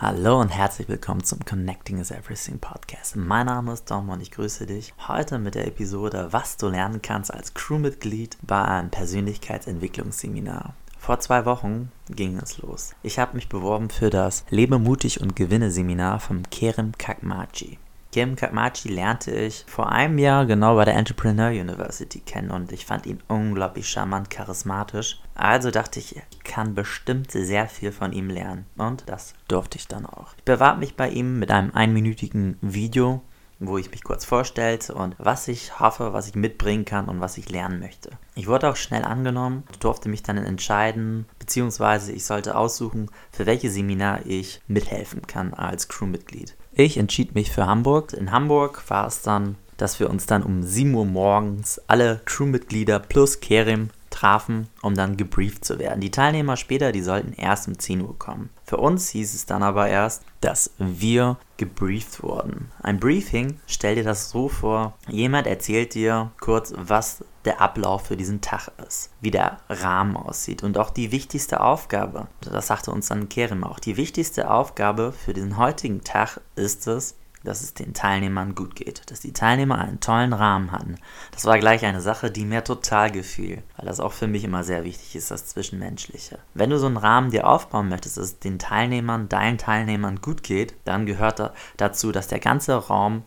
Hallo und herzlich willkommen zum Connecting is Everything Podcast. Mein Name ist Dom und ich grüße dich heute mit der Episode, was du lernen kannst als Crewmitglied bei einem Persönlichkeitsentwicklungsseminar. Vor zwei Wochen ging es los. Ich habe mich beworben für das Lebe mutig und gewinne Seminar vom Kerem Kakmachi. Kim Kakmachi lernte ich vor einem Jahr genau bei der Entrepreneur University kennen und ich fand ihn unglaublich charmant, charismatisch. Also dachte ich, ich kann bestimmt sehr viel von ihm lernen. Und das durfte ich dann auch. Ich bewarb mich bei ihm mit einem einminütigen Video, wo ich mich kurz vorstellte und was ich hoffe, was ich mitbringen kann und was ich lernen möchte. Ich wurde auch schnell angenommen, durfte mich dann entscheiden, beziehungsweise ich sollte aussuchen, für welches Seminar ich mithelfen kann als Crewmitglied. Ich entschied mich für Hamburg. In Hamburg war es dann, dass wir uns dann um 7 Uhr morgens alle Crewmitglieder plus Kerim trafen, um dann gebrieft zu werden. Die Teilnehmer später, die sollten erst um 10 Uhr kommen. Für uns hieß es dann aber erst, dass wir gebrieft wurden. Ein Briefing, stell dir das so vor, jemand erzählt dir kurz, was der Ablauf für diesen Tag ist, wie der Rahmen aussieht und auch die wichtigste Aufgabe, das sagte uns dann Kerim auch, die wichtigste Aufgabe für diesen heutigen Tag ist es, dass es den Teilnehmern gut geht, dass die Teilnehmer einen tollen Rahmen hatten. Das war gleich eine Sache, die mir total gefiel, weil das auch für mich immer sehr wichtig ist, das Zwischenmenschliche. Wenn du so einen Rahmen dir aufbauen möchtest, dass es den Teilnehmern, deinen Teilnehmern gut geht, dann gehört dazu, dass der ganze Raum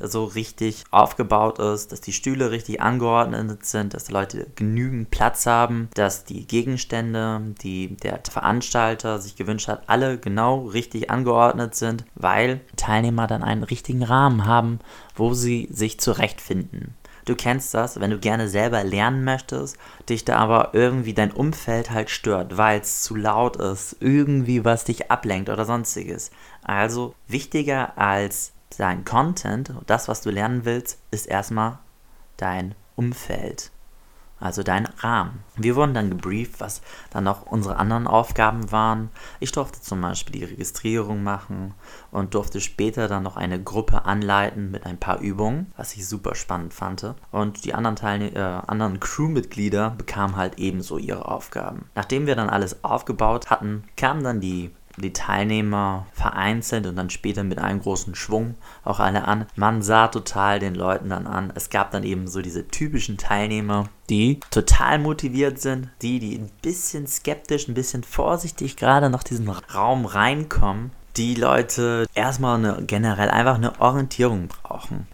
so richtig aufgebaut ist, dass die Stühle richtig angeordnet sind, dass die Leute genügend Platz haben, dass die Gegenstände, die der Veranstalter sich gewünscht hat, alle genau richtig angeordnet sind, weil Teilnehmer dann einen richtigen Rahmen haben, wo sie sich zurechtfinden. Du kennst das, wenn du gerne selber lernen möchtest, dich da aber irgendwie dein Umfeld halt stört, weil es zu laut ist, irgendwie was dich ablenkt oder sonstiges. Also wichtiger als dein Content, das, was du lernen willst, ist erstmal dein Umfeld, also dein Rahmen. Wir wurden dann gebrieft, was dann noch unsere anderen Aufgaben waren. Ich durfte zum Beispiel die Registrierung machen und durfte später dann noch eine Gruppe anleiten mit ein paar Übungen, was ich super spannend fand. Und die anderen, Teilne äh, anderen Crewmitglieder bekamen halt ebenso ihre Aufgaben. Nachdem wir dann alles aufgebaut hatten, kamen dann die die Teilnehmer vereinzelt und dann später mit einem großen Schwung auch alle an. Man sah total den Leuten dann an. Es gab dann eben so diese typischen Teilnehmer, die total motiviert sind, die, die ein bisschen skeptisch, ein bisschen vorsichtig gerade noch diesen Raum reinkommen die Leute erstmal eine, generell einfach eine Orientierung brauchen.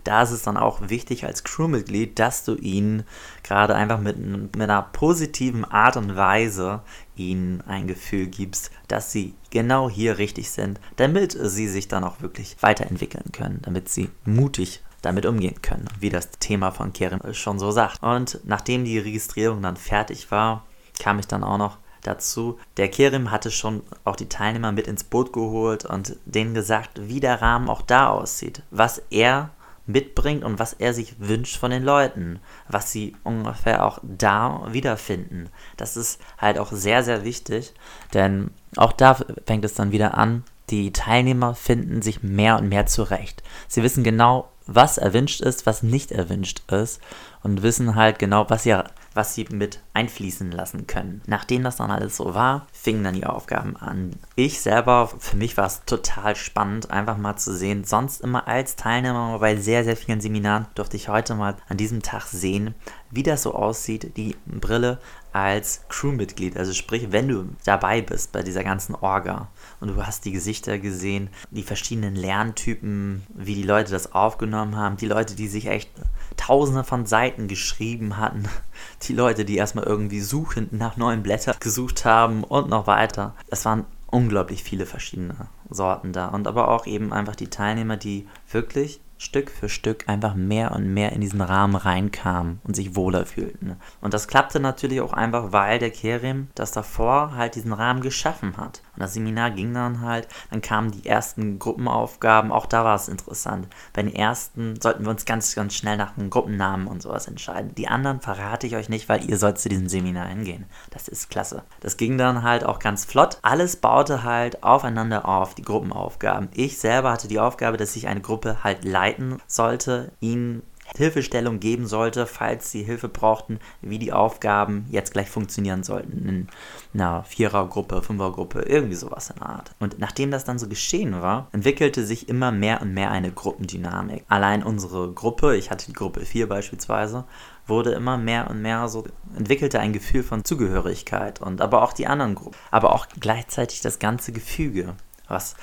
Da ist es dann auch wichtig als Crewmitglied, dass du ihnen gerade einfach mit, mit einer positiven Art und Weise ihnen ein Gefühl gibst, dass sie genau hier richtig sind, damit sie sich dann auch wirklich weiterentwickeln können, damit sie mutig damit umgehen können, wie das Thema von Keren schon so sagt. Und nachdem die Registrierung dann fertig war, kam ich dann auch noch dazu. Der Kerim hatte schon auch die Teilnehmer mit ins Boot geholt und denen gesagt, wie der Rahmen auch da aussieht, was er mitbringt und was er sich wünscht von den Leuten, was sie ungefähr auch da wiederfinden. Das ist halt auch sehr, sehr wichtig, denn auch da fängt es dann wieder an, die Teilnehmer finden sich mehr und mehr zurecht. Sie wissen genau, was erwünscht ist, was nicht erwünscht ist und wissen halt genau, was sie was sie mit einfließen lassen können. Nachdem das dann alles so war, fingen dann die Aufgaben an. Ich selber, für mich war es total spannend, einfach mal zu sehen. Sonst immer als Teilnehmer bei sehr, sehr vielen Seminaren durfte ich heute mal an diesem Tag sehen, wie das so aussieht, die Brille als Crewmitglied. Also sprich, wenn du dabei bist bei dieser ganzen Orga und du hast die Gesichter gesehen, die verschiedenen Lerntypen, wie die Leute das aufgenommen haben, die Leute, die sich echt tausende von Seiten geschrieben hatten, die Leute, die erstmal irgendwie suchend nach neuen Blättern gesucht haben und noch weiter. Es waren unglaublich viele verschiedene Sorten da und aber auch eben einfach die Teilnehmer, die wirklich Stück für Stück einfach mehr und mehr in diesen Rahmen reinkamen und sich wohler fühlten. Und das klappte natürlich auch einfach, weil der Kerim das davor halt diesen Rahmen geschaffen hat. Und das Seminar ging dann halt, dann kamen die ersten Gruppenaufgaben, auch da war es interessant. Bei den ersten sollten wir uns ganz, ganz schnell nach einem Gruppennamen und sowas entscheiden. Die anderen verrate ich euch nicht, weil ihr sollt zu diesem Seminar hingehen. Das ist klasse. Das ging dann halt auch ganz flott. Alles baute halt aufeinander auf, die Gruppenaufgaben. Ich selber hatte die Aufgabe, dass ich eine Gruppe halt leite leiten sollte, ihnen Hilfestellung geben sollte, falls sie Hilfe brauchten, wie die Aufgaben jetzt gleich funktionieren sollten. In einer Vierergruppe, Fünfergruppe, irgendwie sowas in der Art. Und nachdem das dann so geschehen war, entwickelte sich immer mehr und mehr eine Gruppendynamik. Allein unsere Gruppe, ich hatte die Gruppe 4 beispielsweise, wurde immer mehr und mehr so, entwickelte ein Gefühl von Zugehörigkeit und aber auch die anderen Gruppen. Aber auch gleichzeitig das ganze Gefüge, was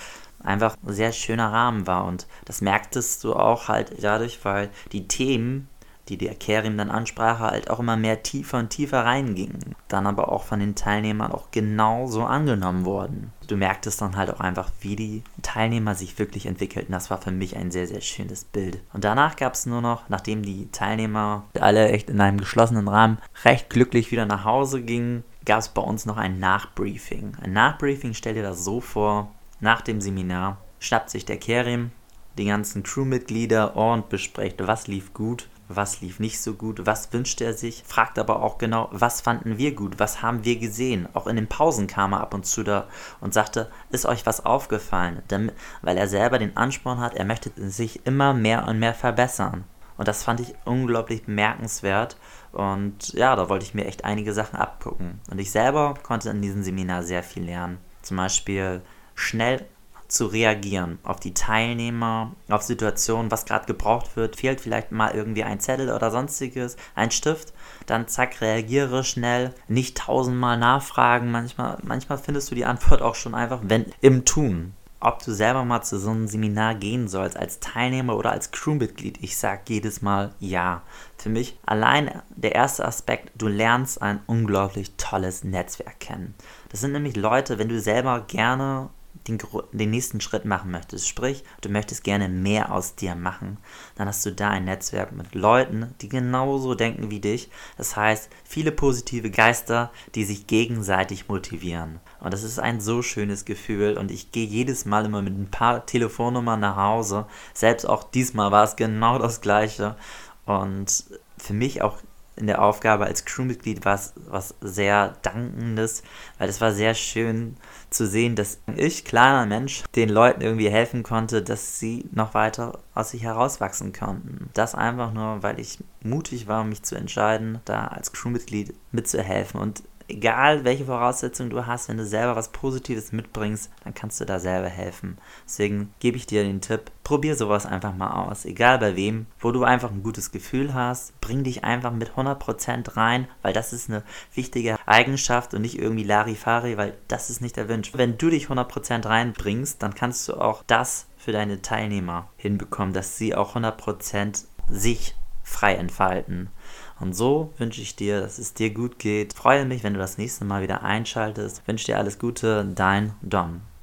einfach ein sehr schöner Rahmen war. Und das merktest du auch halt dadurch, weil die Themen, die der Kerim dann ansprach, halt auch immer mehr tiefer und tiefer reingingen. Dann aber auch von den Teilnehmern auch genauso angenommen wurden. Du merktest dann halt auch einfach, wie die Teilnehmer sich wirklich entwickelten. Das war für mich ein sehr, sehr schönes Bild. Und danach gab es nur noch, nachdem die Teilnehmer alle echt in einem geschlossenen Rahmen recht glücklich wieder nach Hause gingen, gab es bei uns noch ein Nachbriefing. Ein Nachbriefing, stell dir das so vor, nach dem Seminar schnappt sich der Kerim die ganzen Crewmitglieder und bespricht, was lief gut, was lief nicht so gut, was wünscht er sich, fragt aber auch genau, was fanden wir gut, was haben wir gesehen. Auch in den Pausen kam er ab und zu da und sagte, ist euch was aufgefallen? Damit, weil er selber den Ansporn hat, er möchte sich immer mehr und mehr verbessern. Und das fand ich unglaublich bemerkenswert. Und ja, da wollte ich mir echt einige Sachen abgucken. Und ich selber konnte in diesem Seminar sehr viel lernen. Zum Beispiel schnell zu reagieren auf die Teilnehmer, auf Situationen, was gerade gebraucht wird. Fehlt vielleicht mal irgendwie ein Zettel oder sonstiges, ein Stift, dann zack, reagiere schnell, nicht tausendmal nachfragen. Manchmal, manchmal findest du die Antwort auch schon einfach wenn, im Tun. Ob du selber mal zu so einem Seminar gehen sollst, als Teilnehmer oder als Crewmitglied, ich sag jedes Mal ja. Für mich allein der erste Aspekt, du lernst ein unglaublich tolles Netzwerk kennen. Das sind nämlich Leute, wenn du selber gerne den, den nächsten Schritt machen möchtest, sprich, du möchtest gerne mehr aus dir machen, dann hast du da ein Netzwerk mit Leuten, die genauso denken wie dich. Das heißt, viele positive Geister, die sich gegenseitig motivieren. Und das ist ein so schönes Gefühl und ich gehe jedes Mal immer mit ein paar Telefonnummern nach Hause. Selbst auch diesmal war es genau das gleiche. Und für mich auch in der Aufgabe als Crewmitglied war es was sehr Dankendes, weil es war sehr schön zu sehen, dass ich, kleiner Mensch, den Leuten irgendwie helfen konnte, dass sie noch weiter aus sich herauswachsen konnten. Das einfach nur, weil ich mutig war, mich zu entscheiden, da als Crewmitglied mitzuhelfen und egal welche Voraussetzungen du hast, wenn du selber was Positives mitbringst, dann kannst du da selber helfen. Deswegen gebe ich dir den Tipp, probier sowas einfach mal aus, egal bei wem, wo du einfach ein gutes Gefühl hast, bring dich einfach mit 100% rein, weil das ist eine wichtige Eigenschaft und nicht irgendwie Larifari, weil das ist nicht der Wunsch. Wenn du dich 100% reinbringst, dann kannst du auch das für deine Teilnehmer hinbekommen, dass sie auch 100% sich frei entfalten. Und so wünsche ich dir, dass es dir gut geht. freue mich, wenn du das nächste Mal wieder einschaltest. wünsche dir alles Gute, dein Dom.